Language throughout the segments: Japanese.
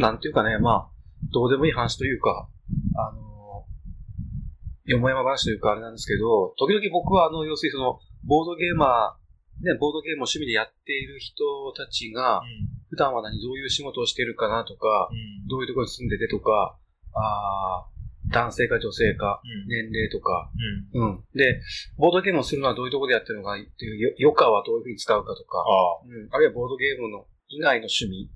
なんていうかね、まあ、どうでもいい話というか、あの、よもやま話というかあれなんですけど、時々僕はあの、要するにその、ボードゲーマー、ね、ボードゲームを趣味でやっている人たちが、普段は何、どういう仕事をしているかなとか、どういうところに住んでてとか、あ男性か女性か、年齢とか、うん、で、ボードゲームをするのはどういうところでやってるのかっていう、余暇はどういうふうに使うかとか、あ,、うん、あるいはボードゲームの以外の趣味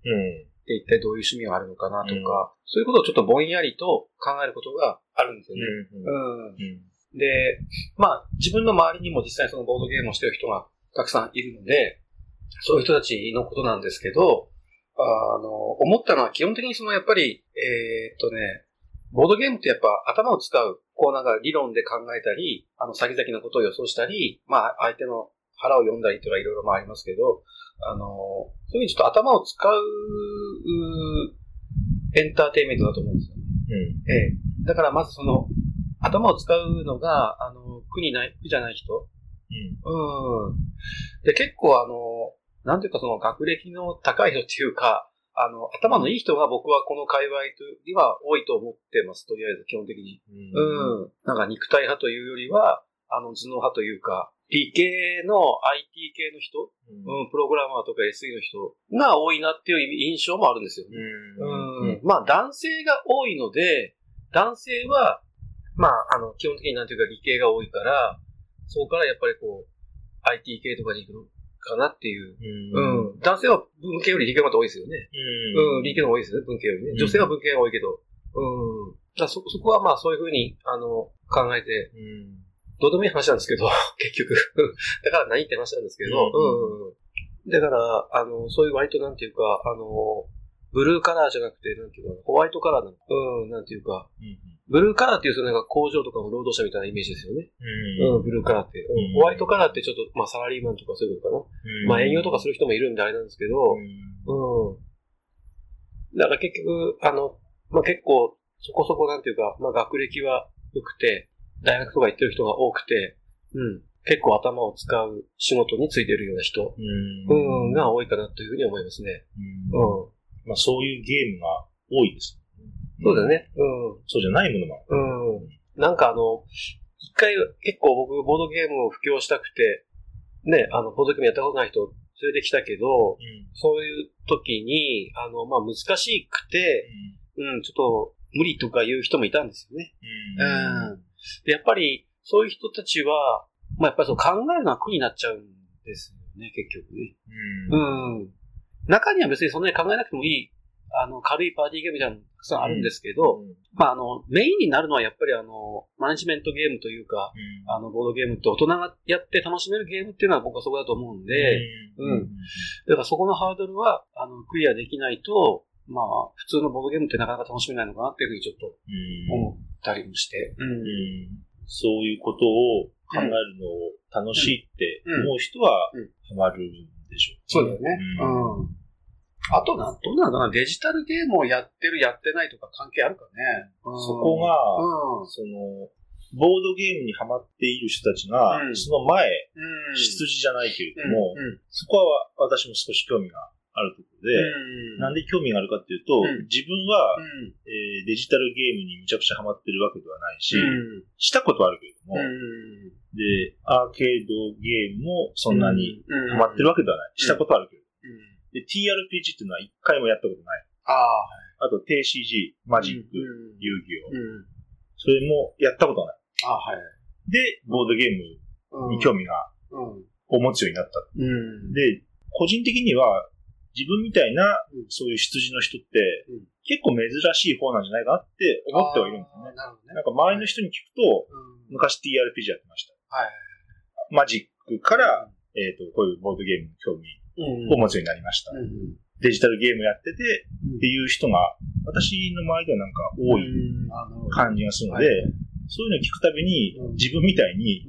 って一体どういう趣味があるのかなとか、うん、そういうことをちょっとぼんやりと考えることがあるんですよね。うん、で、まあ、自分の周りにも実際そのボードゲームをしてる人がたくさんいるので、そういう人たちのことなんですけど、あの、思ったのは基本的にそのやっぱり、えー、っとね、ボードゲームってやっぱ頭を使う、こうなんか理論で考えたり、あの先々のことを予想したり、まあ相手の腹を読んだりとかいろいろありますけど、あの、そういうふうにちょっと頭を使う、エンターテイメントだと思うんですよね。うん。ええ。だからまずその、頭を使うのが、あの、苦にない、苦じゃない人。うん。うん。で、結構あの、なんていうかその学歴の高い人っていうか、あの、頭のいい人が僕はこの界隈には多いと思ってます、とりあえず、基本的に。うん。なんか肉体派というよりは、あの、頭脳派というか、理系の IT 系の人、うん、プログラマーとか SE の人が多いなっていう印象もあるんですよね。うん。まあ、男性が多いので、男性は、まあ、あの、基本的になんていうか理系が多いから、そこからやっぱりこう、IT 系とかに行くかなっていう。うん。男性は文系より理系の方が多いですよね。うん。理系の方が多いですよね、文系よりね。女性は文系が多いけど。うん。だそ、そこはまあそういうふうに、あの、考えて、うん。どうでもいい話なんですけど、結局。だから何って話なんですけど、うん。うん、だから、あの、そういう割となんていうか、あの、ブルーカラーじゃなくて、なんていうか、ホワイトカラーなの。うん、なんていうか、うんブルーカラーっていうとなんか工場とかの労働者みたいなイメージですよね。うん、ブルーカラーって、うん。ホワイトカラーってちょっと、まあサラリーマンとかそういうことかな。まあ営業とかする人もいるんであれなんですけど、うん。だから結局、あの、まあ結構、そこそこなんていうか、まあ学歴は良くて、大学とか行ってる人が多くて、うん。結構頭を使う仕事についてるような人、うん、が多いかなというふうに思いますね。うん。うん、まあそういうゲームが多いですそうだね。うん。そうじゃないものも。うん。なんかあの、一回結構僕ボードゲームを布教したくて、ね、あの、ボードゲームやったことない人連れてきたけど、うん、そういう時に、あの、まあ、難しくて、うん、うん、ちょっと無理とか言う人もいたんですよね。うん。うん、で、やっぱり、そういう人たちは、まあ、やっぱりそう考えるのは苦になっちゃうんですよね、結局ね。うん。うん。中には別にそんなに考えなくてもいいあの、軽いパーティーゲームみたいなのたくさんあるんですけど、うん、まあ、あの、メインになるのはやっぱりあの、マネジメントゲームというか、うん、あの、ボードゲームって大人がやって楽しめるゲームっていうのは僕はそこだと思うんで、うん。だからそこのハードルは、あの、クリアできないと、まあ、普通のボードゲームってなかなか楽しめないのかなっていうふうにちょっと思ったりもして。うん。そういうことを考えるのを楽しいって思う人は、ハマるんでしょう、そうだよね。うん。あとな、どうなのかな？デジタルゲームをやってる、やってないとか関係あるかね。そこが、うん、その、ボードゲームにハマっている人たちが、うん、その前、うん、羊じゃないけれども、そこは私も少し興味があるところで、なんで興味があるかっていうと、自分は、えー、デジタルゲームにめちゃくちゃハマってるわけではないし、したことはあるけれども、で、アーケードゲームもそんなにハマってるわけではない。したことはあるけれどで、TRPG っていうのは一回もやったことない。ああ。あと、TCG、マジック、遊戯王。それもやったことない。あはい。で、ボードゲームに興味が、を持つようになった。で、個人的には、自分みたいな、そういう羊の人って、結構珍しい方なんじゃないかなって思ってはいるんですよね。なるほどね。なんか周りの人に聞くと、昔 TRPG やってました。はい。マジックから、えっ、と、こういうボードゲームに興味を持つようになりました。デジタルゲームやっててっていう人が、私の周りではなんか多い感じがするので、そういうのを聞くたびに、自分みたいに、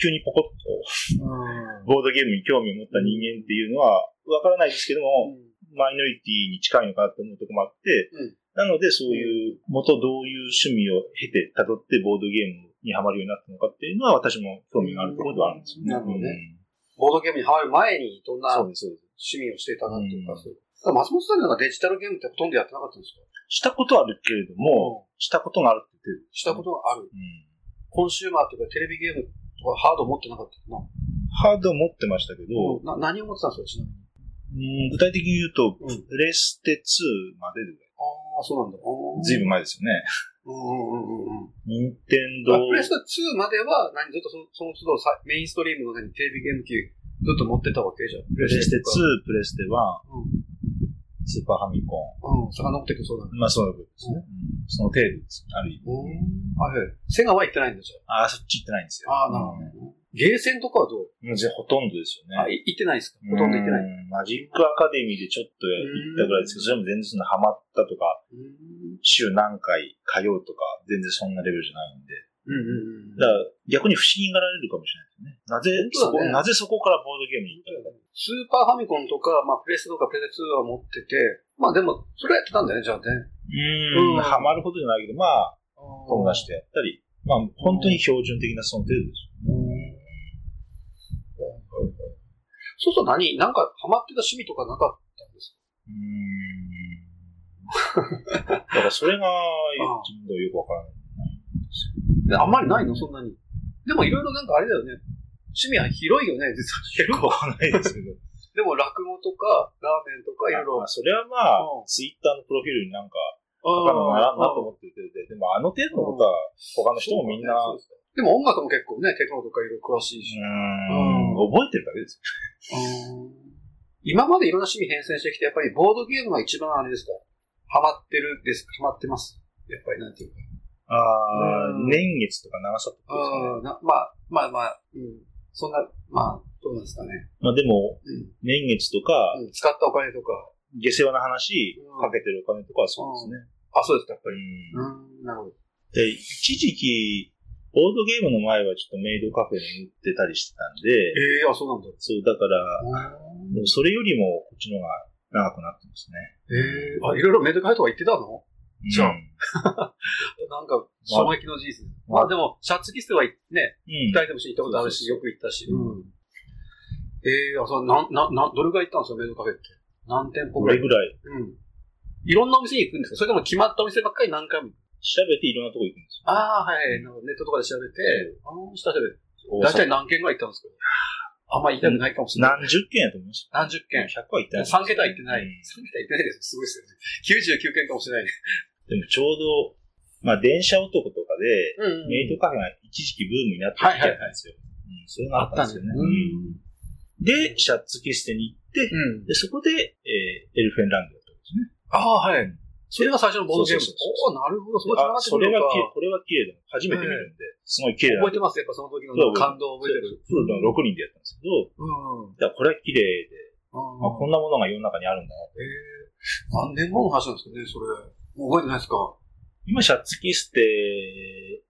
急にポコッと、ボードゲームに興味を持った人間っていうのは、わからないですけども、マイノリティに近いのかなと思うところもあって、なのでそういう元どういう趣味を経て辿ってボードゲームにハマるようになったのかっていうのは私も興味があるところではあるんですよね。なるほどね。ボードゲームにハマる前にどんな趣味をしていたなっていうか、うん、松本さんなんかデジタルゲームってほとんどやってなかったんですか？したことあるけれども、したことがあるって言ってる。したことがある。うん。コンシューマーというかテレビゲームとかハード持ってなかったな。ハード持ってましたけど、な何を持ってたんですかちなみに？うん具体的に言うと、うん。プレステ2までで、ああ、そうなんだ。ずいぶん前ですよね。うんうんうんうん。任天堂あプレステ2までは、何ずっとそのその都度さメインストリームの何テレビゲーム機ずっと持ってたわけじゃん。ププレステとか2、プレステ1、うん。スーパーファミコうん。遡っていくそうだね。ン。まあそういうことですね。うんその程度です。ある意味。うん。はいはい。セガは行ってないんだじああ、そっち行ってないんですよ。ああ、なるほどね。ゲーセンとかはどう？ほとんどですよね。あ、い行ってないですか？ほとんど行ってない。うんマジックアカデミーでちょっと行ったぐらいですけど、それも全然そんなハマったとか、うん。週何回通うとか、全然そんなレベルじゃないんで。うんうんうん。だから逆に不思議がられるかもしれないですね。なぜそこ、ねなぜそこからボードゲームに行ったのか。スーパーファミコンとか、まあ、プレステとかプレステ2は持ってて、まあでも、それやってたんだよね、じゃあね。うーん、うんハマるほどじゃないけど、まあ、友達とやったり、まあ、本当に標準的なその程度ですそうすると何？なんかハマってた趣味とかなかったんですうーん。だからそれが自分ではよくわからない。かあんまりないの？そんなに。でもいろいろなんかあれだよね。趣味は広いよね、実は。結構ないですけど。でも落語とか、ラーメンとかいろいろまあ、。それはまあうん、ツイッターのプロフィールになんか、あ他のならんなと思ってて、でもあの程度のことは、他の人もみんな、ですかでも音楽も結構ね、テクノとかいろいろ詳しいし。ーん、覚えてるだけです今までいろんな趣味変遷してきて、やっぱりボードゲームが一番あれですか？ハマってるですか？ハマってます？やっぱりなんていうか。よ。ああうん、年月とか長さとかですね。あーなまあ、まあまあ、うん。そんな、まあ、どうなんですかね。まあでも、うん。年月とか、うん使ったお金とか。下世話な話うん、かけてるお金とかはそうですね。あ、そうですか、やっぱり。うんうん、なるほど。で、一時期、ボードゲームの前はちょっとメイドカフェに売ってたりしてたんで、ええあ、そうなんだ。そう、だから、でもそれよりもこっちの方が長くなってますね。ええあ、いろいろメデカフェとか行ってたの？じゃあうん なんか、衝撃の事実。まあでも、シャツキステはね、うん二人でも行ったことあるし、よく行ったし。うん。ええあ、そう、なん、な、な、どれぐらい行ったんですか、メイドカフェって？何店舗こぐらい？れぐらいうん。いろんなお店に行くんですか？それとも決まったお店ばっかり何回も？調べていろんなとこ行くんですよ。ああ、はい。ネットとかで調べて、あの、下調べて。大体何件ぐらい行ったんですか？あんまり言いたくないかもしれない。何十件やと思います？何十件。100は行ってない。3桁行ってない。うん3桁行ってないです。すごいですよね。99件かもしれないね。でもちょうど、まあ電車男とかで、うんメイドカフェが一時期ブームになった時期だったんですよ。うん、それがあったんですよね。うんで、シャツキステに行って、うん。で、そこで、えーエルフェンランドだったんですね。ああ、はい。それが最初のボードゲーム。おおなるほど。そこ繋があ、それがきこれは綺麗だ。初めて見るんで、すごい綺麗な。覚えてます。やっぱその時の感動を覚えてる。フルの6人でやったんですけど、うん。だからこれは綺麗で、ああ、こんなものが世の中にあるんだなええ何年後の話なんですかね、それ。もう覚えてないですか今、シャツキステ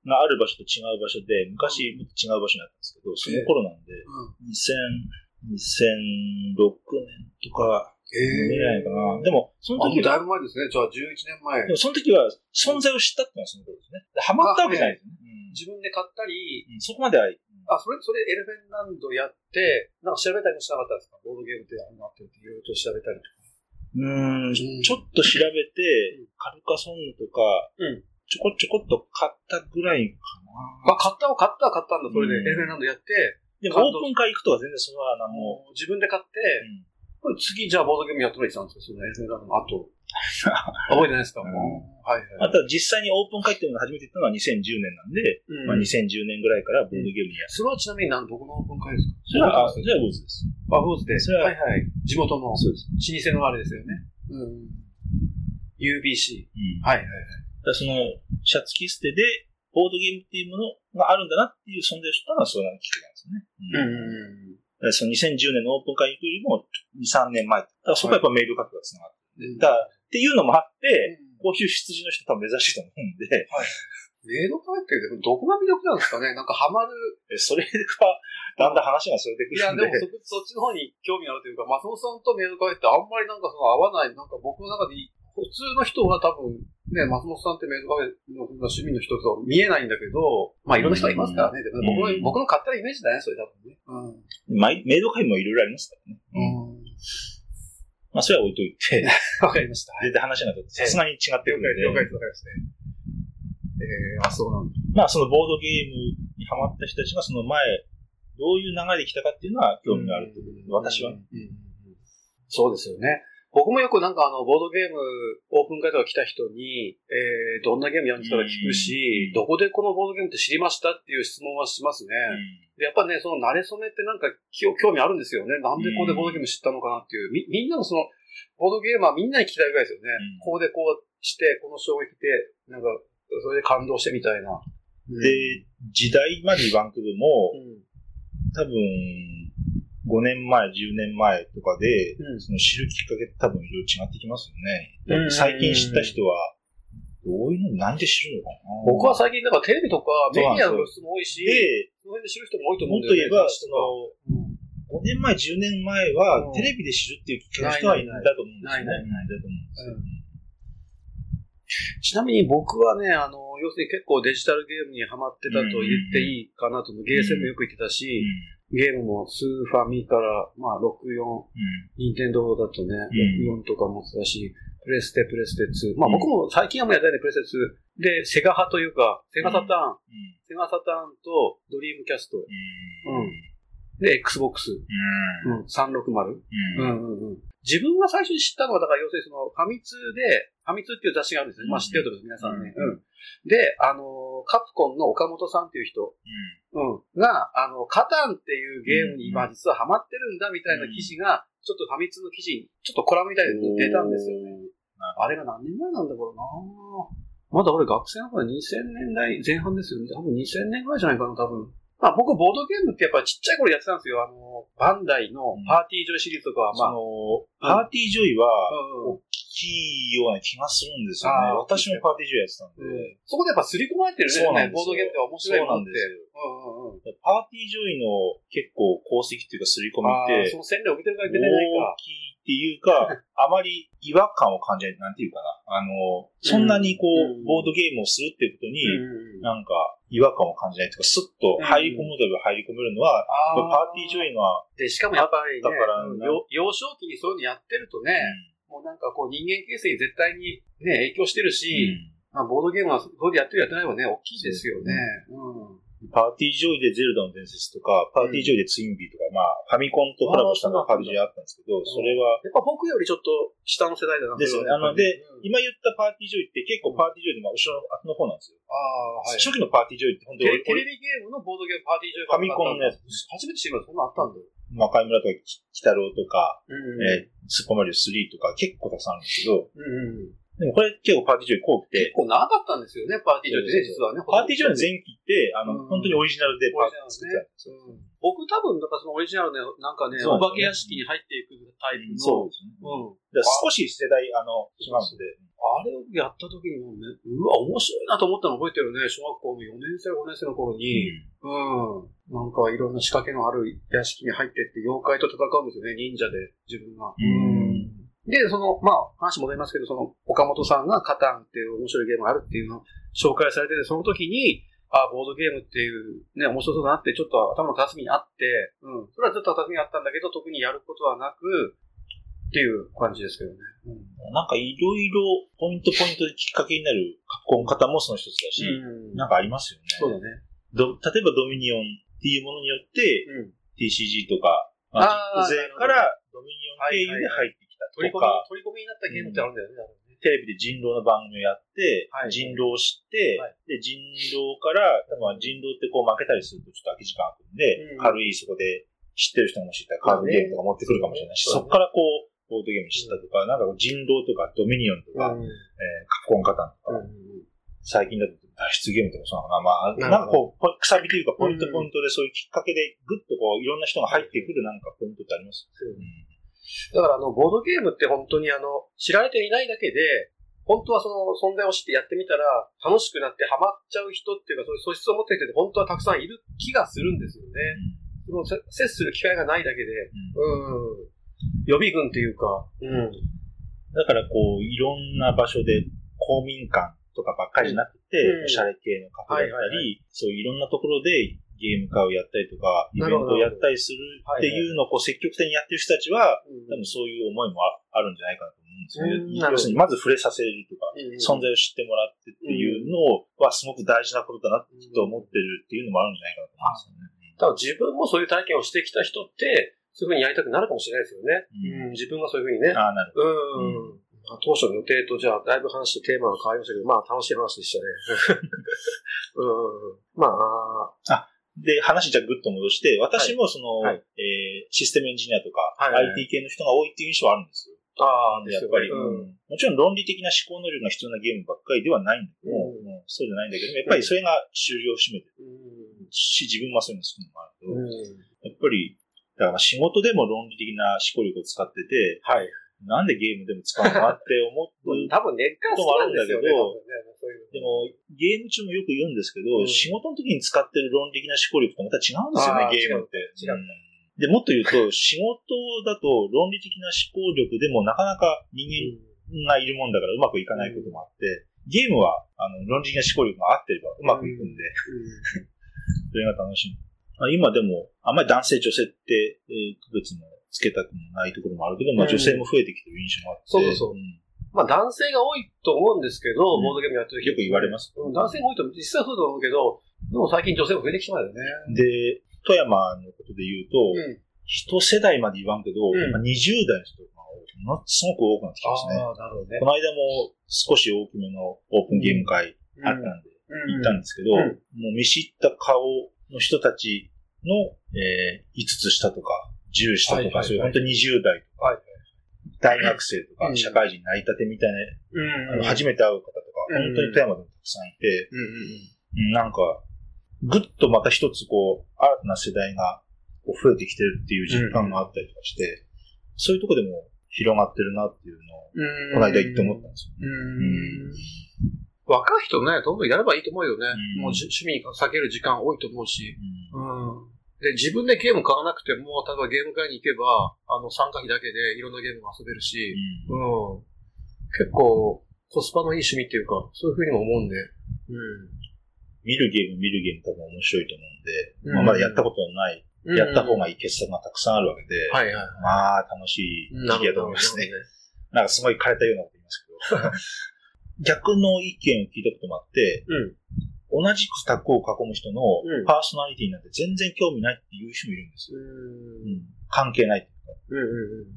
がある場所と違う場所で、昔もっと違う場所にあったんですけど、その頃なんで、うん。2000、2006年とか、え見えないかな。でも、そのあ、もうだい時は、ぶ前ですね。じゃあ11年前で。もその時は存在を知ったってのはその頃ですね。でハマったわけじゃないですね。自分で買ったり、うんそこまでは、あ、それ、それエルフェンランドやって、なんか調べたりもしなかったんですか？ボードゲームってあんなっていろいろと調べたりとか。うん、ちょっと調べて、カルカソンヌとか、うんちょこちょこっと買ったぐらいかな。あ、買ったは買ったは買ったんだ。それで、うんエルフェンランドやって、でもオープン会行くとは全然それは何も、もう自分で買って、うんこれ次、じゃあボードゲームやってもらってたんですよ。そのエルフェンランドの後。覚えてないですか、うはいはい。あとは実際にオープン会っていうのが初めて行ったのは2010年なんで、うんまあ、2010年ぐらいからボードゲームにやる。それはちなみに何、どこのオープン会ですか？それは、あ、そそれれは坊主です。は、坊主で。それははいはい。地元の、そうです。老舗のあれですよね。うん。UBC。うん。はいはいはい。その、シャツキステで、ボードゲームっていうものがあるんだなっていう存在を知ったのはそうなんですね。うんうん。その2010年のオープン会に行くよりも2、3年前。だからそこはやっぱメール書くが繋がってうんだからっていうのもあって、うんこういう羊の人多分珍しいと思うんで、メイドカフェってどこが魅力なんですかね？なんかハマる。えそれが、だんだん話がそれてくいや、るんで。でもそ、そっちの方に興味あるというか、松本さんとメイドカフェってあんまりなんかその合わない、なんか僕の中でい普通の人は多分、ね、松本さんってメイドカフェの趣味の人と見えないんだけど、まあいろんな人がいますからね。でも僕のうん僕の勝手なイメージだね、それ多分ね。うん。まあメイド会もいろいろありますからね。うん。まあ、それは置いといて、わかりました。全然話がさすがに違ってくるんで。了解です、了解ですね。えー、あ、そうなんだ。まあ、そのボードゲームにハマった人たちがその前、どういう流れで来たかっていうのは興味があると思う。私は、そうですよね。僕もよくなんかあの、ボードゲーム、オープン会とか来た人に、えー、どんなゲームやるんですか聞くし、どこでこのボードゲームって知りましたっていう質問はしますね。でやっぱね、その慣れ初めってなんか興味あるんですよね。なんでここでボードゲーム知ったのかなっていう。み、みんなのその、ボードゲームはみんなに聞きたいぐらいですよね。ここでこうして、この衝撃で、なんか、それで感動してみたいな。で、時代まで言わんけども、多分、5年前、10年前とかで、うん、その知るきっかけって多分いろいろ違ってきますよね。最近知った人は、どういうの、なんで知るのかな僕は最近、なんかテレビとかメディアの露出も多いし、で、その辺で知る人も多いと思うんだよね。もっと言えば、その、5年前、10年前は、テレビで知るっていうきっかけの人はいないだと思うんですよね。ないないだと思うんですよ。ちなみに僕はね、あの、要するに結構デジタルゲームにハマってたと言っていいかなと思う。ゲーセンもよく行ってたし、ゲームもスーファミから、まあ、64、ニンテンドーだとね、64とかもってたし、プレステ、プレステ2。まあ、僕も最近はもうやったね、プレステ2。で、セガ派というか、セガサターン、セガサターンとドリームキャスト。うん。で、Xbox。うん。360。うんうんうん。自分が最初に知ったのは、だから要するにその、ファミ通で、ファミ通っていう雑誌があるんですね。まあ知ってると思います、皆さんね。うん。で、あの、カプコンの岡本さんっていう人、うん、が、あの、カタンっていうゲームに今実はハマってるんだみたいな記事が、ちょっとファミ通の記事に、ちょっとコラムみたいに出たんですよね。あれが何年前なんだろうなまだ俺学生の頃2000年代前半ですよね。多分2000年ぐらいじゃないかな、多分。まあ僕、ボードゲームってやっぱちっちゃい頃やってたんですよ。あの、バンダイのパーティージョイシリーズとかは、まあ。パーティージョイは、大きいような気がするんですよね。私もパーティージョイやってたんで。そこでやっぱ刷り込まれてるね、ボードゲームって面白いもんで。うんうんうん、パーティージョイの結構功績っていうか刷り込みって、その戦略を見てるから出てないか。大きいっていうか、あまり違和感を感じない、なんていうかな。あの、そんなにこう、ボードゲームをするっていうことに、なんか違和感を感じないというか、スッと入り込むと入り込めるのは、パーティージョイが、で、しかもやっぱりね、幼少期にそういうのやってるとね、もうなんかこう人間形成に絶対にね、影響してるし、まあ、ボードゲームはそうでやってるやってないはね、大きいですよね。うんパーティージョイでゼルダの伝説とか、パーティージョイでツインビーとか、まあ、ファミコンとコラボしたのがパーティージョイあったんですけど、それは。やっぱ僕よりちょっと下の世代だなですよね。あの、で、今言ったパーティージョイって結構パーティージョイの後ろの後の方なんですよ。ああ、はい。初期のパーティージョイって本当に。テレビゲームのボードゲームパーティージョイファミコンのやつ。初めて知りました。そんなあったんだよ。魔界村とか、鬼太郎とか、えスーパーマリオ3とか結構たくさんあるんですけど、うんでもこれ結構パーティージョイ多くて。結構長かったんですよね、パーティージョイってね、実はね。パーティージョイの前期って、あの、本当にオリジナルでパーティー作ってたんですよ。僕多分、だからそのオリジナルで、なんかね、お化け屋敷に入っていくタイプの。そうですね。うん。少し世代、あの、違うんで。あれをやった時にもね、うわ、面白いなと思ったの覚えてるね。小学校の4年生、5年生の頃に、うん、うん。なんかいろんな仕掛けのある屋敷に入ってって妖怪と戦うんですよね、忍者で、自分が。うん。で、その、まあ、話戻りますけど、その、岡本さんがカタンっていう面白いゲームがあるっていうのを紹介されてて、その時に、あ、ボードゲームっていうね、面白そうだなって、ちょっと頭の片隅にあって、うん。それはずっと片隅にあったんだけど、特にやることはなく、っていう感じですけどね。うん、なんかいろいろポイントポイントできっかけになる書き込み方もその一つだし、うん、なんかありますよね。そうだね。ど例えばドミニオンっていうものによって、うん、TCG とか、マジック勢からドミニオン経由で入って取り込み、取り込みになったゲームってあるんだよね。うん、テレビで人狼の番組をやって、はい、人狼を知って、はい、で、人狼から、多分人狼ってこう負けたりするとちょっと空き時間空くんで、うん、軽いそこで知ってる人も知ったらカードゲームとか持ってくるかもしれないし、そこからこう、ボードゲーム知ったとか、なんか人狼とかドミニオンとか、うん、えー、カプコンカタンとか、最近だと脱出ゲームとかそうなのかな。まあ、なんかこう、くさびというかポイントポイントでそういうきっかけでぐっとこう、いろんな人が入ってくるなんかポイントってあります、うんだからあの、ボードゲームって本当にあの、知られていないだけで、本当はその存在を知ってやってみたら、楽しくなってハマっちゃう人っていうか、そういう素質を持っていて本当はたくさんいる気がするんですよね。その接する機会がないだけで、うん、予備軍っていうか、うん。だからこう、いろんな場所で公民館とかばっかりじゃなくて、うん、おしゃれ系のカフェだったり、はいはいはい、そういういろんなところでゲーム化をやったりとか、イベントをやったりするっていうのをこう積極的にやってる人たちは、多分そういう思いもあるんじゃないかなと思うんですよね。要するに、まず触れさせるとか、存在を知ってもらってっていうのはすごく大事なことだなと思ってるっていうのもあるんじゃないかなと思うんですよね。多分自分もそういう体験をしてきた人って、そういうふうにやりたくなるかもしれないですよね。うん、自分がそういうふうにね。ああ、なるほど。うん。当初の予定とじゃあ、だいぶ話してテーマが変わりましたけど、まあ楽しい話でしたね。うん。まあ。あ、で、話じゃぐっと戻して、私もその、はい、えー、システムエンジニアとか、はい IT 系の人が多いっていう印象はあるんですよ。ああ、やっぱり、うん、もちろん論理的な思考能力が必要なゲームばっかりではないんだけども、うん、そうじゃないんだけどやっぱりそれが終了を占めてる。うん、し、自分はそういうの好きなのもあるけど、やっぱり、だから仕事でも論理的な思考力を使ってて、はい。なんでゲームでも使うのかって思う 多分根っからもあるんだけど、でもゲーム中もよく言うんですけど、うん、仕事の時に使ってる論理的な思考力とまた違うんですよね、ゲームって。違う。で、もっと言うと、仕事だと論理的な思考力でもなかなか人間がいるもんだからうまくいかないこともあって、ゲームはあの論理的な思考力が合ってればうまくいくんで、それが楽しい。今でも、あんまり男性女性って、えー、区別もつけたくもないところもあるけど、まあ女性も増えてきてる印象もあって。そうそうそう。うん、まあ男性が多いと思うんですけど、ボードゲームやってるよく言われます。男性が多いと実際そうだと思うけど、でも最近女性も増えてきてますよね。で、富山のことで言うと、一世代まで言わんけど、うん、20代の人がすごく多くなってきましたね。あなるほどね。この間も少し大きめのオープンゲーム会あったんで、行ったんですけど、もう見知った顔の人たちの、えー、5つ下とか、10下とか、そういう本当に20代とか、大学生とか、社会人なりたてみたいな、あの初めて会う方とか、本当に富山でもたくさんいて、なんか、ぐっとまた一つこう、新たな世代が増えてきてるっていう実感があったりとかして、そういうとこでも広がってるなっていうのを、この間言って思ったんですよね。若い人ね、どんどんやればいいと思うよね。もう趣味避ける時間多いと思うし。うんで、自分でゲーム買わなくても、例えばゲーム会に行けば、あの、参加費だけでいろんなゲームも遊べるし、うん、うん、結構、コスパのいい趣味っていうか、そういうふうにも思うんで、うん。見るゲーム、見るゲーム多分面白いと思うんで、うん、まあ、まだやったことのない、うん、やった方がいい傑作がたくさんあるわけで、はいはい、まあ、楽しい時期だと思いますね。なんかすごい枯れたようなこと言いますけど、逆の意見を聞いたこともあって、うん、同じくタッグを囲む人のパーソナリティなんて全然興味ないっていう人もいるんですよ。うん、関係ない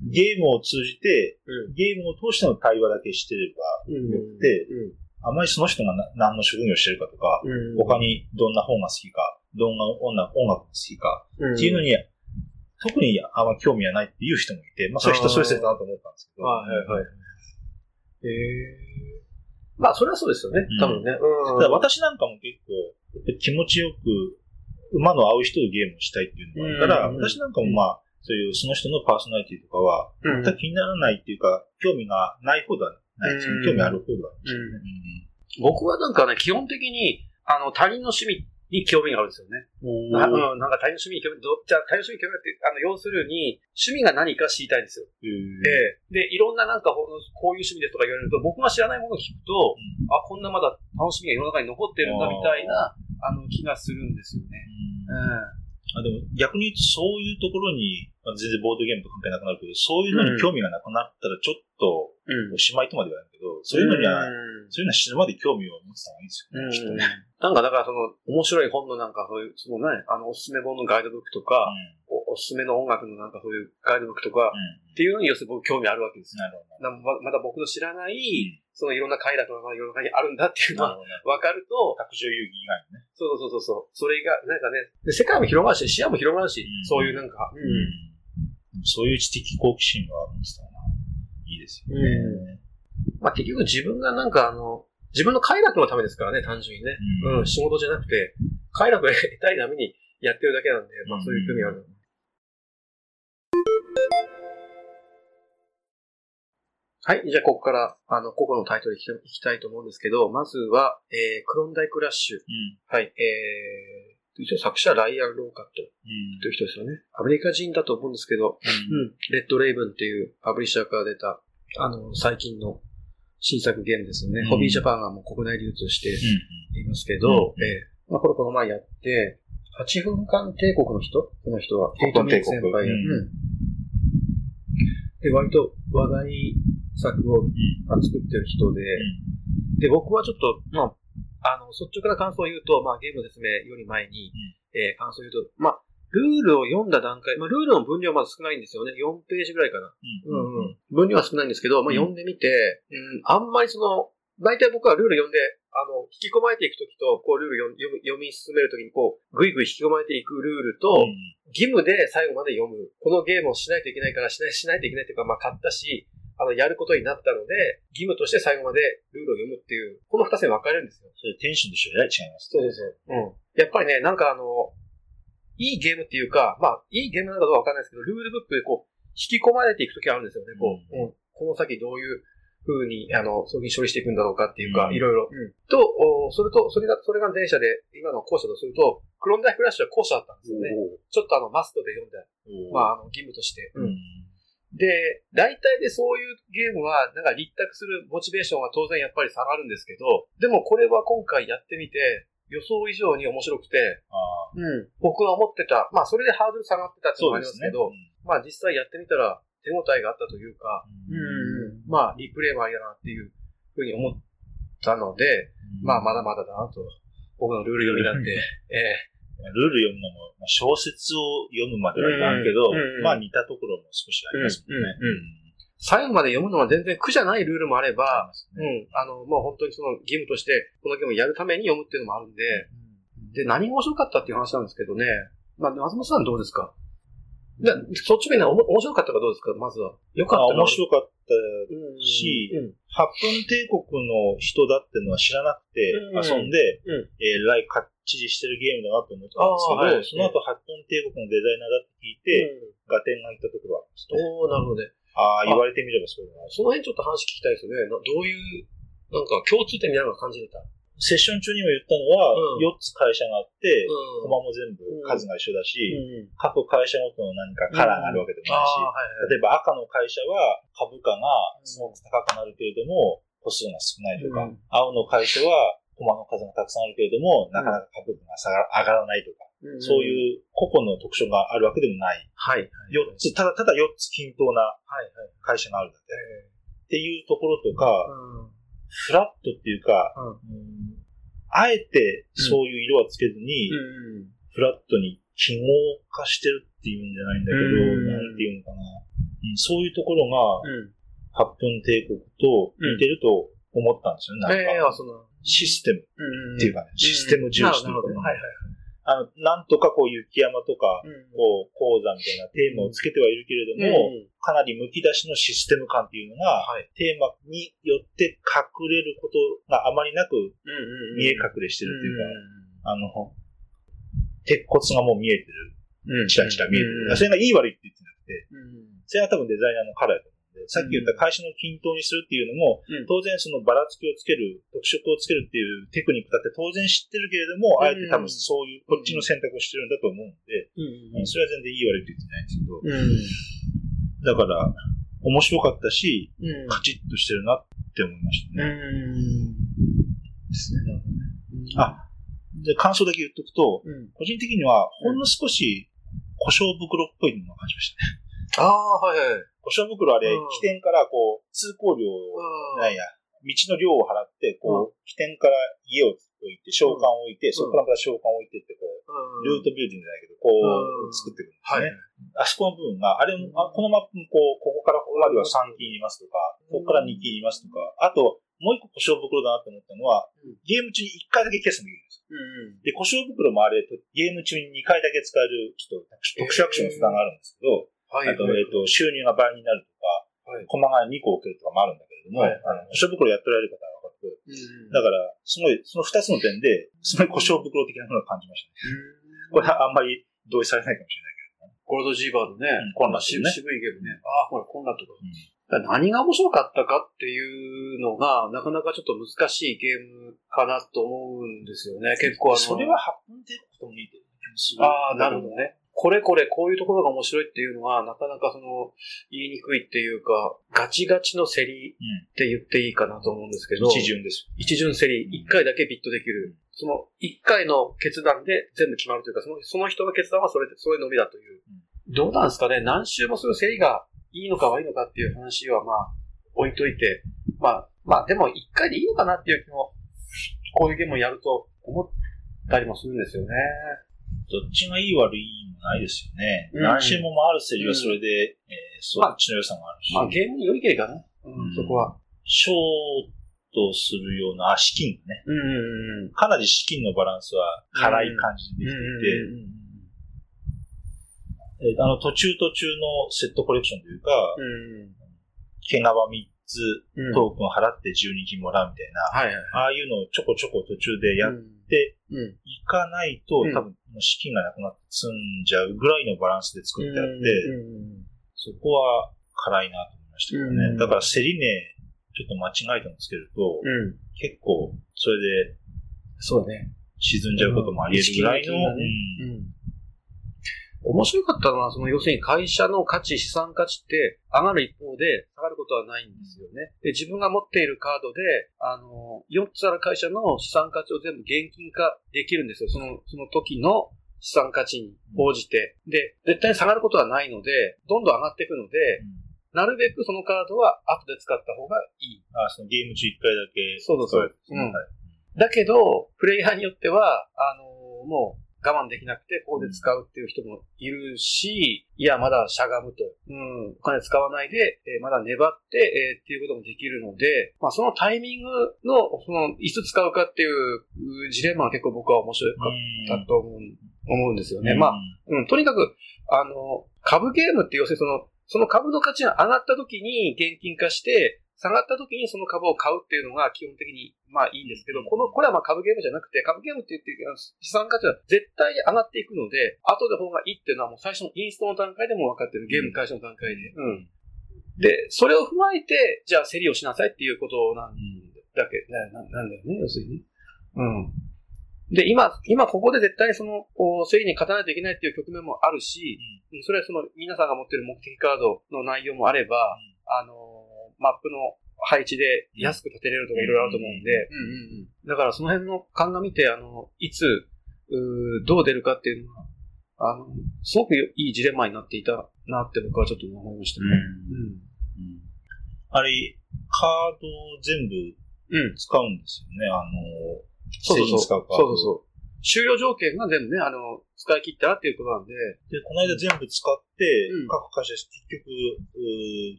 ゲームを通じて、ゲームを通しての対話だけしてればよくて、あまりその人が何の職業をしてるかとか、他にどんな本が好きか、どんな音楽が好きか、っていうのに、特にあんま興味はないっていう人もいて、まあそういう人それぞれだなと思ったんですけど。はいはいはい。えーまあ、それはそうですよね。多分ね。うん、私なんかも結構、気持ちよく、馬の合う人とゲームをしたいっていうのがあるから、私なんかもまあ、そういうその人のパーソナリティとかは、全く気にならないっていうか、興味がない方ではないですね。興味ある方ではないですね。僕はなんかね、基本的に、あの、他人の趣味に興味があるんですよね。うん、なんか他人の趣味に興味、どじゃあ他人の趣味に興味があって、あの、要するに、趣味が何か知りたいんですよ。で、で、いろんななんか、こういう趣味ですとか言われると、僕が知らないものを聞くと、うん、あ、こんなまだ楽しみが世の中に残ってるんだみたいな、あの、気がするんですよね。うんあでも逆に言うとそういうところに、まあ、全然ボードゲームと関係なくなるけど、そういうのに興味がなくなったらちょっと、おしまいとまではないけど、そういうのには、そういうのは死ぬまで興味を持ってた方がいいですよね、きっとね。なんかだからその、面白い本のなんかそういう、そのね、あの、おすすめ本のガイドブックとか、おおすすめの音楽のなんかそういうガイドブックとか、っていうのに要するに僕興味あるわけですなるほど。まだ僕の知らない、そのいろんな快楽が世の中にあるんだっていうのが分かると、卓上遊戯以外のね。そうそうそうそう。それが、なんかね、世界も広がるし、視野も広がるし、うん、そういうなんか、うん、そういう知的好奇心があるんですかいいですよね。まあ結局自分がなんかあの、自分の快楽のためですからね、単純にね。うん、仕事じゃなくて、快楽を得たいためにやってるだけなんで、まあそういう意味ある。はい。じゃあ、ここから、あの、個々のタイトルいきたいと思うんですけど、まずは、えー、クロンダイクラッシュ。うん、はい。えー、一応作者ライアン・ローカットという人ですよね。アメリカ人だと思うんですけど、うん、うん、レッド・レイブンっていうパブリッシャーから出た、あの、最近の新作ゲームですよね。うん、ホビージャパンがもう国内流通していますけど、うん、えー、まあ、これこの前やって、8分間帝国の人？この人は。8分帝国。先輩。うん。で、割と話題作を作ってる人で、で、僕はちょっと、まあ、あの、率直な感想を言うと、まあ、ゲームの説明より前に、えー、感想を言うと、まあ、ルールを読んだ段階、まあ、ルールの分量はまず少ないんですよね。4ページぐらいかな。うん。うん、分量は少ないんですけど、まあ、読んでみて、うん、あんまりその、大体僕はルール読んで、あの、引き込まれていくときと、こう、ルール読み読み進めるときに、こう、ぐいぐい引き込まれていくルールと、うん、義務で最後まで読む。このゲームをしないといけないから、しない、しないといけないというか、まあ、買ったし、あの、やることになったので、義務として最後までルールを読むっていう、この二つに分かれるんですよ。それテンションとしては違います。そうです。うん。やっぱりね、なんかあの、いいゲームっていうか、まあ、いいゲームなのかどうかわかんないですけど、ルールブックでこう、引き込まれていくときあるんですよね、こう。うん、この先どういう風に、あの、そういう処理していくんだろうかっていうか、いろいろ。と、おそれと、それが、それが前者で、今の後者とすると、クロンダイフラッシュは後者だったんですよね。ちょっとあの、マストで読んだ、まあ、あの、義務として。うん、で、大体でそういうゲームは、なんか立卓するモチベーションは当然やっぱり下がるんですけど、でもこれは今回やってみて、予想以上に面白くて、うん、僕が思ってた、まあそれでハードル下がってたってのもありますけど、ねうん、まあ実際やってみたら手応えがあったというか、うん、まあリプレイもありだなっていうふうに思ったので、まあまだまだだなと、僕のルール読みなんて、ええルール読むのも、小説を読むまではいかんけど、まあ似たところも少しありますもんね。最後まで読むのは全然苦じゃないルールもあれば、ね、うん、あの、もう本当にその義務として、このゲームをやるために読むっていうのもあるんで、うん、で、何が面白かったっていう話なんですけどね、まあ、松本さんどうですか？で、そっちがね、面白かったかどうですか？まずは。よかった面白かったし、うんうん、8分帝国の人だってのは知らなくて、遊んで、うん、えー、ライかっちりしてるゲームだなと思ったんですけど、はい、その後8分帝国のデザイナーだって聞いて、合点がいったところがありました。おなるほど。ね。ああ、言われてみればそうだな。その辺ちょっと話聞きたいですよね。どういう、なんか共通点みたいなのが感じれた？セッション中にも言ったのは、4つ会社があって、コマも全部数が一緒だし、各会社ごとの何かカラーがあるわけでもないし、例えば赤の会社は株価がすごく高くなるけれども、個数が少ないとか、青の会社はコマの数がたくさんあるけれども、なかなか株価が下が上がらないとか、そういう個々の特徴があるわけでもない。はい。4つ、ただただ4つ均等な会社があるだけ。っていうところとか、フラットっていうか、あえてそういう色はつけずに、フラットに記号化してるっていうんじゃないんだけど、なんていうのかな。そういうところが、8分帝国と似てると思ったんですよね。なんか、システム。っていうかね、システム重視というか、はいはいあの、なんとかこう雪山とか、こう、講座みたいなテーマをつけてはいるけれども、かなり剥き出しのシステム感っていうのが、テーマによって隠れることがあまりなく、見え隠れしてるっていうか、あの、鉄骨がもう見えてる。チラチラ見えてる。それがいい悪いって言ってなくて、それは多分デザイナーのカラーだとさっき言った会社の均等にするっていうのも、うん、当然そのばらつきをつける、特色をつけるっていうテクニックだって当然知ってるけれども、あえて多分そういう、こっちの選択をしてるんだと思うんで、うん、それは全然いい悪いって言ってないんですけど、だから、面白かったし、カチッとしてるなって思いましたね。ですね。あ、で、感想だけ言っとくと、個人的には、ほんの少し、故障袋っぽいのを感じましたね。ああ、はいはい。故障袋あれ、起点からこう、通行料、なんや、道の量を払って、こう、起点から家を置いて、召喚を置いて、そこからまた召喚を置いてって、こう、ルートビューディングじゃないけど、こう、作っていくんですね。あそこの部分が、あれも、このマップもこう、ここからここまでは3キーいますとか、ここから2キーいますとか、あと、もう一個故障袋だなと思ったのは、ゲーム中に1回だけ消すのできるんです。で、故障袋もあれ、ゲーム中に2回だけ使える、ちょっと特殊アクションのがあるんですけど、はい、あと、えっ、と、収入が倍になるとか、はい、駒が2個置けるとかもあるんだけれども、はい、あの、故障袋やってられる方は分かって、だから、すごい、その2つの点で、すごい故障袋的なものを感じましたね。これはあんまり同意されないかもしれないけど、ね。ゴールドジーバードね。うん、こんな渋いけどね。ああ、ほら、こんなとか。うん、何が面白かったかっていうのが、なかなかちょっと難しいゲームかなと思うんですよね。結構あの。それは8分帝国とも似てるああ、なるほどね。これこれこういうところが面白いっていうのは、なかなかその、言いにくいっていうか、ガチガチの競りって言っていいかなと思うんですけど。一巡です。一巡競り。一回だけビットできる。その一回の決断で全部決まるというか、そのその人の決断はそれで、それのみだという。どうなんですかね？何周もする競りがいいのか悪いのかっていう話はまあ、置いといて、まあ、まあでも一回でいいのかなっていう気も、こういうゲームをやると思ったりもするんですよね。どっちがいい悪いもないですよね。うん、何周も回る競りはそれで、うん、えー、そっちの良さもあるし。まあゲームによりけりかな。うん、そこは。ショートするような、資金がね、うんうんうん。かなり資金のバランスは辛い感じでできていて、えー、あの途中途中のセットコレクションというか、うん、毛皮3つトークンを払って12金もらうみたいな、はいはい、ああいうのをちょこちょこ途中でやっていかないと、多分資金がなくなって積んじゃうぐらいのバランスで作ってあって、そこは辛いなと思いましたけどね。だから競り値、ちょっと間違えてもつけると、結構それで、そうね。沈んじゃうこともあり得るぐらいの、面白かったのは、その要するに会社の価値、資産価値って上がる一方で下がることはないんですよね。で、自分が持っているカードで、あの、4つある会社の資産価値を全部現金化できるんですよ。その、その時の資産価値に応じて。で、絶対に下がることはないので、どんどん上がっていくので、なるべくそのカードは後で使った方がいい。あ、そのゲーム中1回だけ。そうそうそう。うん。だけど、プレイヤーによっては、あのもう、我慢できなくて、ここで使うっていう人もいるし、いや、まだしゃがむと。うん、お金使わないで、えー、まだ粘って、えー、っていうこともできるので、まあ、そのタイミングの、その、いつ使うかっていうジレンマは結構僕は面白かったと思う思うんですよね。まあ、うん、とにかく、あの、株ゲームって要するにその、その株の価値が上がった時に現金化して、下がった時にその株を買うっていうのが基本的にまあいいんですけど、この、これはまあ株ゲームじゃなくて、株ゲームって言って資産価値は絶対に上がっていくので、後で方がいいっていうのはもう最初のインストの段階でも分かってる。ゲーム開始の段階で。うん。で、それを踏まえて、じゃあ競りをしなさいっていうことなんだけ、ななんだよね、要するに。うん。で、今、今ここで絶対その、競りに勝たないといけないっていう局面もあるし、うん、それはその皆さんが持ってる目的カードの内容もあれば、うん、あの、マップの配置で安く建てれるとかいろいろあると思うんで、だからその辺の鑑みて、あの、いつ、うどう出るかっていうのは、あの、すごくいいジレンマになっていたなって僕はちょっと思いましたね。うん。あれ、カードを全部使うんですよね、あの、そうそう。そうそうそう。終了条件が全部ね、あの、使い切ったっていうことなんで。で、この間全部使って、うん、各会社結局、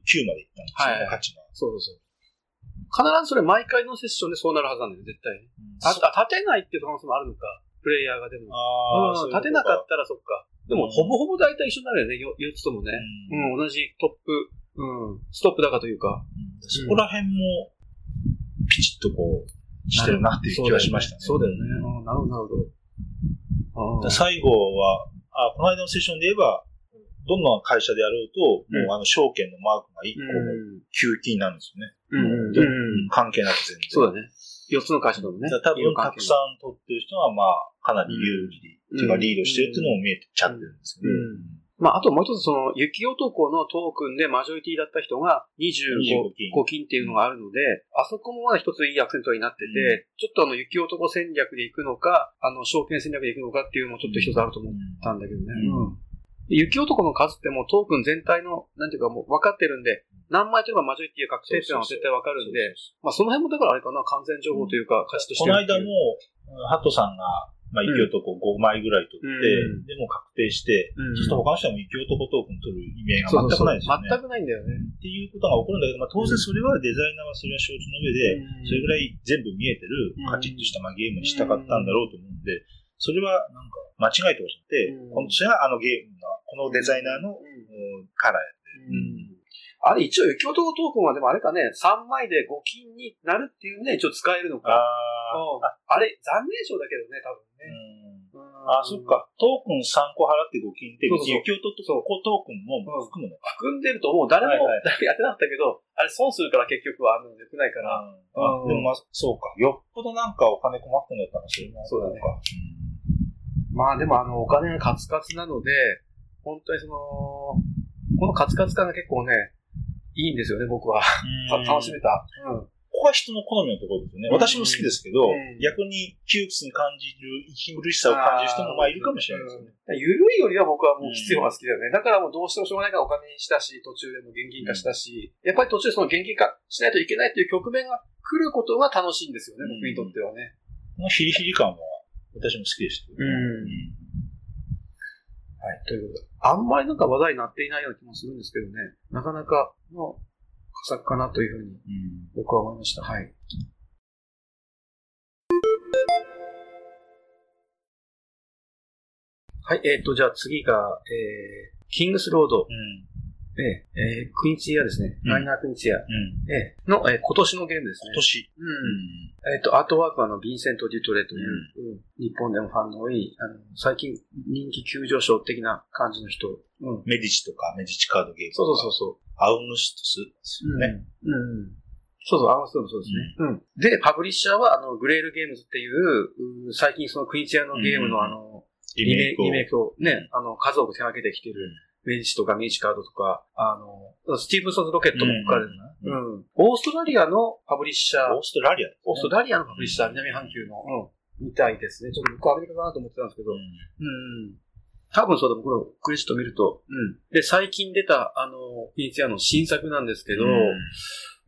9までいったんですよね、はい、8が。そうそう。必ずそれ毎回のセッションでそうなるはずなんだよ、絶対に。あ、あ立てないっていう可能性もあるのか、プレイヤーがでも。ああ、うん、立てなかったらそっか。でも、ほぼほぼ大体一緒になるよね、4つともね。うん、同じトップ、うん、ストップ高というか。そこら辺も、ピチッとこう、してるなっていう気がしましたね。そうだよね。なるほど、なるほど。最後は、あ、この間のセッションで言えば、どんな会社でやろうと、もうあの証券のマークが1個給金なんですよね。うん。関係なく全然。そうだね。4つの会社だもんね。多分たくさん取ってる人は、まあ、かなり有利、っていうかリードしてるっていうのも見えちゃってるんですよね。まあ、あともう一つ、その、雪男のトークンでマジョリティだった人が25金。っていうのがあるので、あそこもまだ一ついいアクセントになってて、ちょっとあの、雪男戦略で行くのか、あの、証券戦略で行くのかっていうのもちょっと一つあると思ったんだけどね。うん。雪男の数ってもうトークン全体の、なんていうかもう分かってるんで、何枚とかマジョリティが確定っていうのは絶対分かるんで、まあその辺もだからあれかな、完全情報というか、価値として。この間も、ハトさんが、まあ、雪男5枚ぐらい取って、うん、でも確定して、うん、そうすると他の人はも雪男トークン取る意味合いが全くないですよね。全くないんだよね。っていうことが起こるんだけど、まあ当然それはデザイナーはそれは承知の上で、それぐらい全部見えてる、カチッとしたまあゲームにしたかったんだろうと思うんで、それはなんか間違えてほしくて、うん、それはあのゲームの、このデザイナーの、カラーやってる。あれ一応、雪男トークンはでもあれかね、3枚で5金になるっていうね、一応使えるのか。ああれ、残念賞だけどね、多分ね。あ、そっか。トークン3個払って5金って、雪男とトークンも含むの、含んでると思う。誰も、誰もやってなかったけど、あれ損するから結局はあの、良くないから。でもまあ、そうか。よっぽどなんかお金困ってんだったらそれそうだね。まあでもあの、お金がカツカツなので、本当にその、このカツカツ感が結構ね、いいんですよね、僕は。楽しめた。うん。ここは人の好みのところですよね。私も好きですけど、逆に窮屈に感じる、息苦しさを感じる人もまあいるかもしれないですね。ゆるいよりは僕はもう必要が好きだよね。だからもうどうしてもしょうがないからお金にしたし、途中でも現金化したし、やっぱり途中その現金化しないといけないという局面が来ることが楽しいんですよね、僕にとってはね。このヒリヒリ感は私も好きでしたけど、ね。はい。ということで、あんまりなんか話題になっていないような気もするんですけどね、なかなかの作かなというふうに僕は思いました。はい。はい、えっ、ー、と、じゃあ次が、えー、キングスロード。うんええー、クインツィアですね。ライナークインツィア。ええの、えー、今年のゲームですね。今年。うん。えっ、と、アートワークはの、ヴィンセント・デュトレという、日本でもファンの多い、あの、最近人気急上昇的な感じの人。うん。メディチとか、メディチカードゲームそうそうそう。アウムストスですよね。うん。うん。そうそう、アウムストスそうですね。うん。で、パブリッシャーは、あの、グレールゲームズっていう、最近そのクインツィアのゲームのあの、リメイクをね、あの、数多く手掛けてきてる。メディチとかミーチカードとか、あの、スティーブンソンズロケットも書かれるな、うん。オーストラリアのパブリッシャー。オーストラリア、オーストラリアのパブリッシャー、南半球の、うん、みたいですね。ちょっと僕アメリカかなと思ってたんですけど、うん。多分そうだ、僕のクレジット見ると。うん。で、最近出た、あの、ピニツィアの新作なんですけど、うん、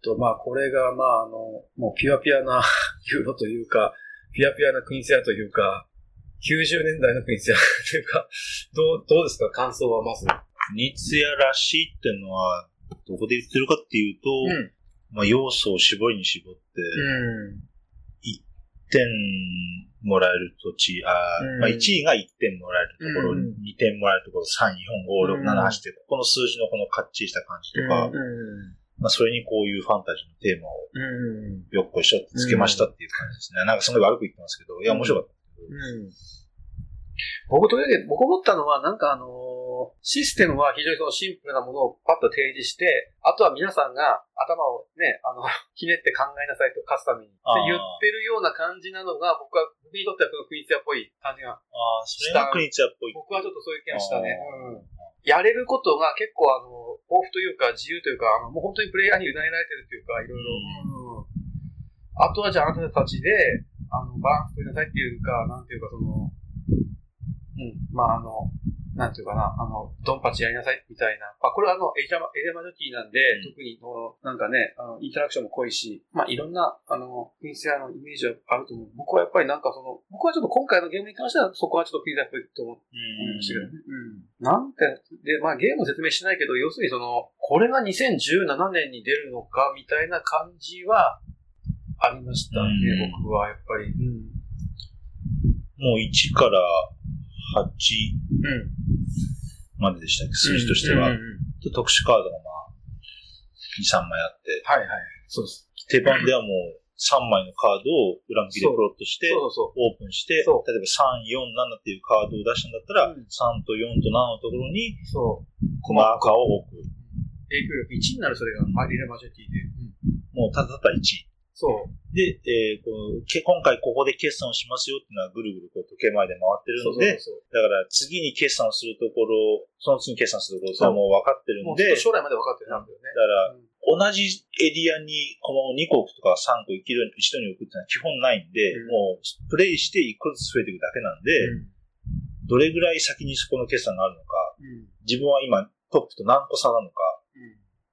と、まあ、これが、まあ、あの、もうピュアピュアな ユーロというか、ピュアピュアなクイーンツィアというか、90年代のクイーンツィアというか、どう、どうですか？感想はまず。ニツヤらしいっていうのは、どこで言ってるかっていうと、うん、まあ要素を絞りに絞って、うん、1点もらえる土地、あうん、まあ1位が1点もらえるところ、うん、2点もらえるところ、3、4、5、6、7、8って、この数字のこのかっちりした感じとか、まあそれにこういうファンタジーのテーマをよっこいしょってつけましたっていう感じですね。なんかすごい悪く言ってますけど、いや面白かった。僕とりあえず、僕思ったのは、なんかあのシステムは非常にそのシンプルなものをパッと提示して、あとは皆さんが頭をね、あの、ひねって考えなさいと勝つためにって言ってるような感じなのが、僕は、僕にとってはこのクイズアっぽい感じがああ、それがクイズアっぽい。僕はちょっとそういう気がしたね。うん。やれることが結構あの、豊富というか自由というか、あの、もう本当にプレイヤーに委ねられてるというか、いろいろ。うん。あとはじゃああなたたちで、あの、バランス取りなさいっていうか、なんていうかその、うん、まああの、なんていうかな、あの、ドンパチやりなさいみたいな。まあ、これはあの、エレマ、エレマジョティなんで、うん、特になんかね、あの、インタラクションも濃いし、まあ、いろんな、あの、クイーンスアのイメージはあると思う。僕はやっぱりなんかその、僕はちょっと今回のゲームに関しては、そこはちょっとクイズアっぽいと思いましたけどね。うん。なんて、で、まあ、ゲームを説明しないけど、要するにその、これが2017年に出るのか、みたいな感じは、ありましたね、僕は、やっぱり。うん。もう1から8。うん。まででしたっけ、数字としては。特殊カードがまあ、2、3枚あって。はいはい。そうです。手番ではもう3枚のカードを裏向きでプロットして、オープンして、例えば3、4、7っていうカードを出したんだったら、うん、3と4と7のところに、そう。マーカーを置く。影響力1になるそれが、マリレマジョティで。うん、もうただただ1。そう。で、えー、この今回ここで決算をしますよっていうのはぐるぐるこう時計回りで回ってるので、そうそうそうだから次に決算をするところ、その次に決算するところはもう分かってるんで、将来まで分かってるんだよね。だから、同じエリアにこの2個とか3個生きる、一度に置くっていうのは基本ないんで、うん、もうプレイして1個ずつ増えていくだけなんで、うん、どれぐらい先にそこの決算があるのか、うん、自分は今トップと何個差なのか、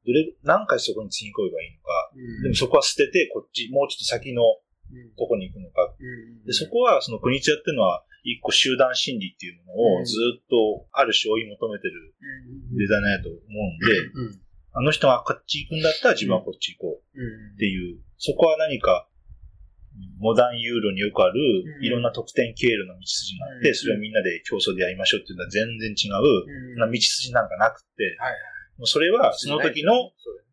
どれ、何回そこに次に来ればいいのか、うん、でもそこは捨てて、こっち、もうちょっと先のとこに行くのか。でそこは、その国津屋っていうのは、一個集団心理っていうものをずっとある種追い求めてるデザイナーだと思うんで、あの人がこっち行くんだったら自分はこっち行こうっていう、そこは何か、モダンユーロによくある、いろんな得点経路の道筋があって、それをみんなで競争でやりましょうっていうのは全然違う、道筋なんかなくて、もうそれはその時の、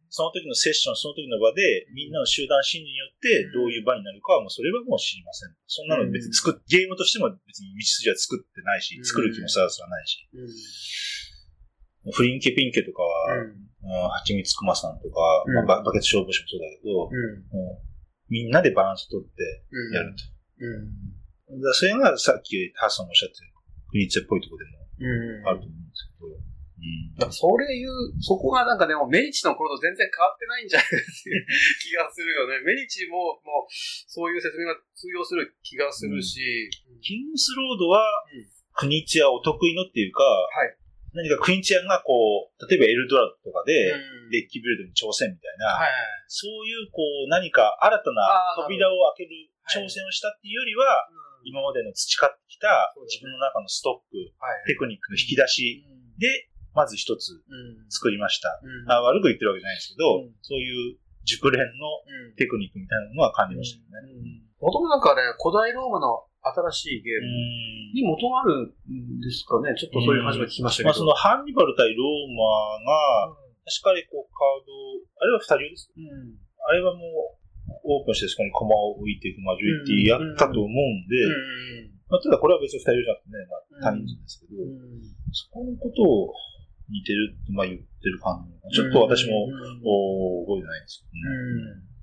その時のセッション、その時の場で、みんなの集団心理によってどういう場になるかは、もうそれはもう知りません。そんなの別に作っ、ゲームとしても別に道筋は作ってないし、作る気もさらすらないし。フリンケピンケとかは、はちみつくまさんとか、まあ、バケツ消防士もそうだけど、みんなでバランス取ってやると。それがさっきハッサンもおっしゃってる、クリーチェっぽいところでもあると思うんですけど、だからそれ言う、そこがなんかでもメリチの頃と全然変わってないんじゃないっていう気がするよね。メリチも、もう、そういう説明が通用する気がするし。うん、キングスロードは、国津屋お得意のっていうか、はい、何かクインチアンがこう、例えばエルドラとかで、デッキビルドに挑戦みたいな、はいそういうこう、何か新たな扉を開ける挑戦をしたっていうよりは、今までの培ってきた自分の中のストック、テクニックの引き出しで、まず一つ作りました。あ悪く言ってるわけじゃないんですけど、そういう熟練のテクニックみたいなのは感じましたよね。もともとなんかね、古代ローマの新しいゲームに元があるんですかね。ちょっとそういう話も聞きましたけど。まあそのハンニバル対ローマが、確かにこうカード、あれは二人です、うん、あれはもうオープンしてそこにコマを置いていくマジョリティやったと思うんで、まあ、ただこれは別に二人じゃなくてね、まあ、他人数ですけど、そこのことを似てるって、まあ言ってる感じ。ちょっと私も、お覚えてないんです。けどね。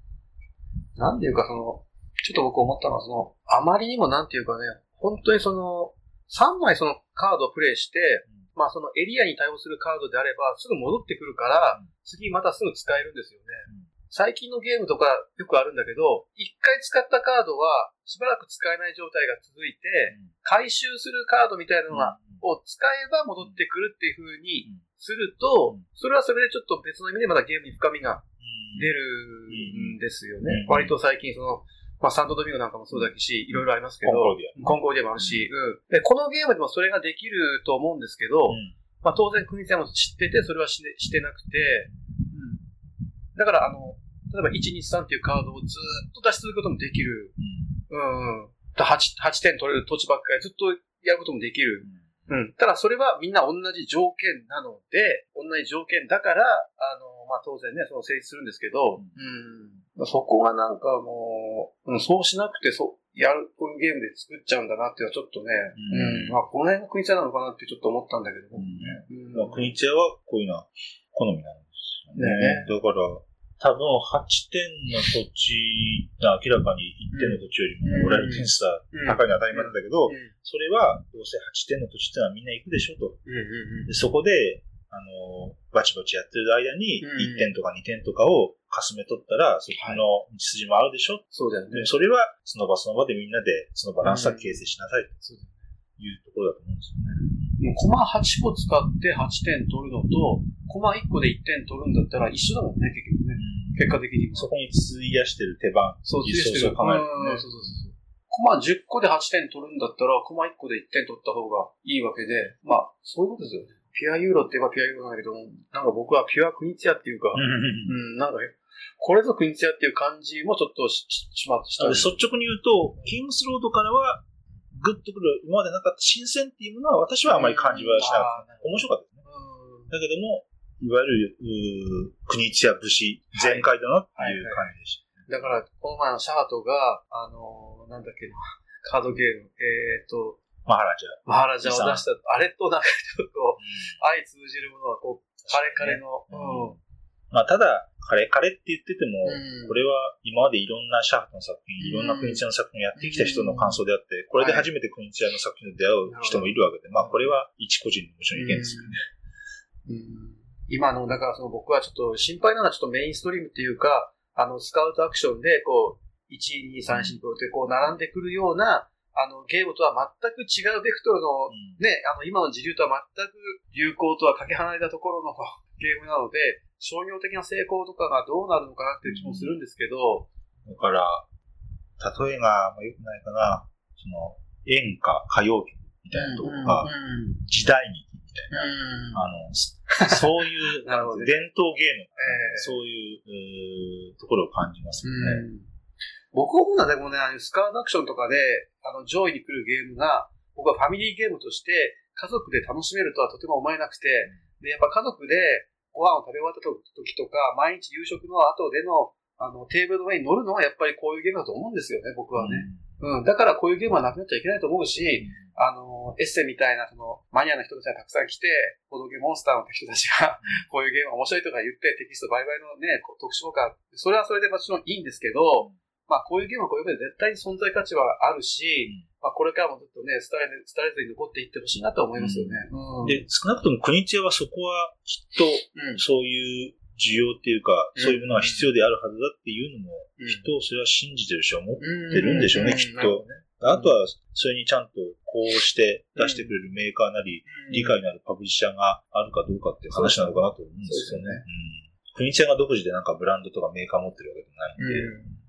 なんていうかその、ちょっと僕思ったのは、その、あまりにもなんていうかね、本当にその、3枚そのカードをプレイして、うん、まあそのエリアに対応するカードであれば、すぐ戻ってくるから、うん、次またすぐ使えるんですよね。うん、最近のゲームとかよくあるんだけど、一回使ったカードはしばらく使えない状態が続いて、回収するカードみたいなのが、を使えば戻ってくるっていう風にすると、それはそれでちょっと別の意味でまたゲームに深みが出るんですよね。割と最近その、まあ、サンドドミンゴなんかもそうだし、いろいろありますけど、コンコーディア。コンコーディアもあるし、うん。で、このゲームでもそれができると思うんですけど、うん、まあ、当然、国ちゃんも知ってて、それはししてなくて、うん。だから、あの、例えば1、2、3っていうカードをずっと出し続けることもできる。うん。うん、8, 8点取れる土地ばっかりずっとやることもできる。うん。ただ、それはみんな同じ条件なので、同じ条件だから、あの、まあ、当然ね、その成立するんですけど、うん。そこがなんかもう、うん、そうしなくて、そう、やる、こういうゲームで作っちゃうんだなっていうのはちょっとね、うん、うん、まあ、この辺が国茶なのかなってちょっと思ったんだけど、うんうんまあ、国茶はこういうのは好みなんですよね。ねだから、多分8点の土地が明らかに1点の土地よりも、俺は点数は高いのは当たり前なんだけど、それはどうせ8点の土地ってのはみんな行くでしょと。でそこで、あの、バチバチやってる間に、1点とか2点とかをかすめ取ったら、そっちの道筋もあるでしょ、そうだよね。それは、その場その場でみんなで、そのバランスは形成しなさい。というところだと思うんですよね。コマ8個使って8点取るのと、コマ1個で1点取るんだったら一緒だもんね、結局ね。結果的に。そこに費やしてる手番、そう、費やしてる。考えね。そうそうそう。コマ10個で8点取るんだったら、コマ1個で1点取った方がいいわけで、まあ、そういうことですよね。ピュアユーロって言えばピュアユーロなんだけど、なんか僕はピュアクニチアっていうか、うん、なんか、これぞクニチアっていう感じもちょっとししまった。率直に言うと、キングスロードからは、グッとくる、今までなかった新鮮っていうものは私はあまり感じはしなかった。面白かったですね。だけども、いわゆる、クニチア武士全開だなっていう感じでした。だから、この前のシャートが、あのー、なんだっけな、カードゲーム、えっ、ー、と、マハラジャ。マハラジャを出した、あれとなんかちょっと、相通じるものは、こう、カレカレの、うん。まあ、ただ、カレカレって言ってても、これは今までいろんなシャープの作品、いろんなクニチアの作品をやってきた人の感想であって、これで初めてクニチアの作品と出会う人もいるわけで、まあ、これは一個人のもちろん意見ですよね。今の、だからその僕はちょっと心配なのはちょっとメインストリームっていうか、あの、スカウトアクションで、こう、1、2、3、4、5ってこう並んでくるような、あの、ゲームとは全く違うベクトルの、ね、あの、今の時流とは全く流行とはかけ離れたところのゲームなので、商業的な成功とかがどうなるのかなっていう気もするんですけど。だから、例えが、まあ、よくないかな、その、演歌、歌謡曲みたいなところが、時代劇みたいな、あの、そういう、伝統芸能、そういう、ところを感じますよね。僕思うのはでもね、スカーダクションとかで、あの、上位に来るゲームが、僕はファミリーゲームとして、家族で楽しめるとはとても思えなくて、で、やっぱ家族でご飯を食べ終わった時とか、毎日夕食の後での、あの、テーブルの上に乗るのはやっぱりこういうゲームだと思うんですよね、僕はね。うん。だからこういうゲームはなくなっちゃいけないと思うし、あの、エッセみたいな、その、マニアな人たちがたくさん来て、ボドゲモンスターの人たちが、こういうゲーム面白いとか言って、テキスト売買のね、特殊効果、それはそれでもちろんいいんですけど、まあこういうゲームはこういうゲームで絶対に存在価値はあるし、まあこれからもずっとね、伝え、伝えずに残っていってほしいなと思いますよね。で、少なくとも国津屋はそこはきっと、そういう需要っていうか、そういうものが必要であるはずだっていうのも、きっとそれは信じてるし思ってるんでしょうね、きっと。あとは、それにちゃんとこうして出してくれるメーカーなり、理解のあるパブリッシャーがあるかどうかっていう話なのかなと思うんですよね。国津屋が独自でなんかブランドとかメーカー持ってるわけじゃないんで。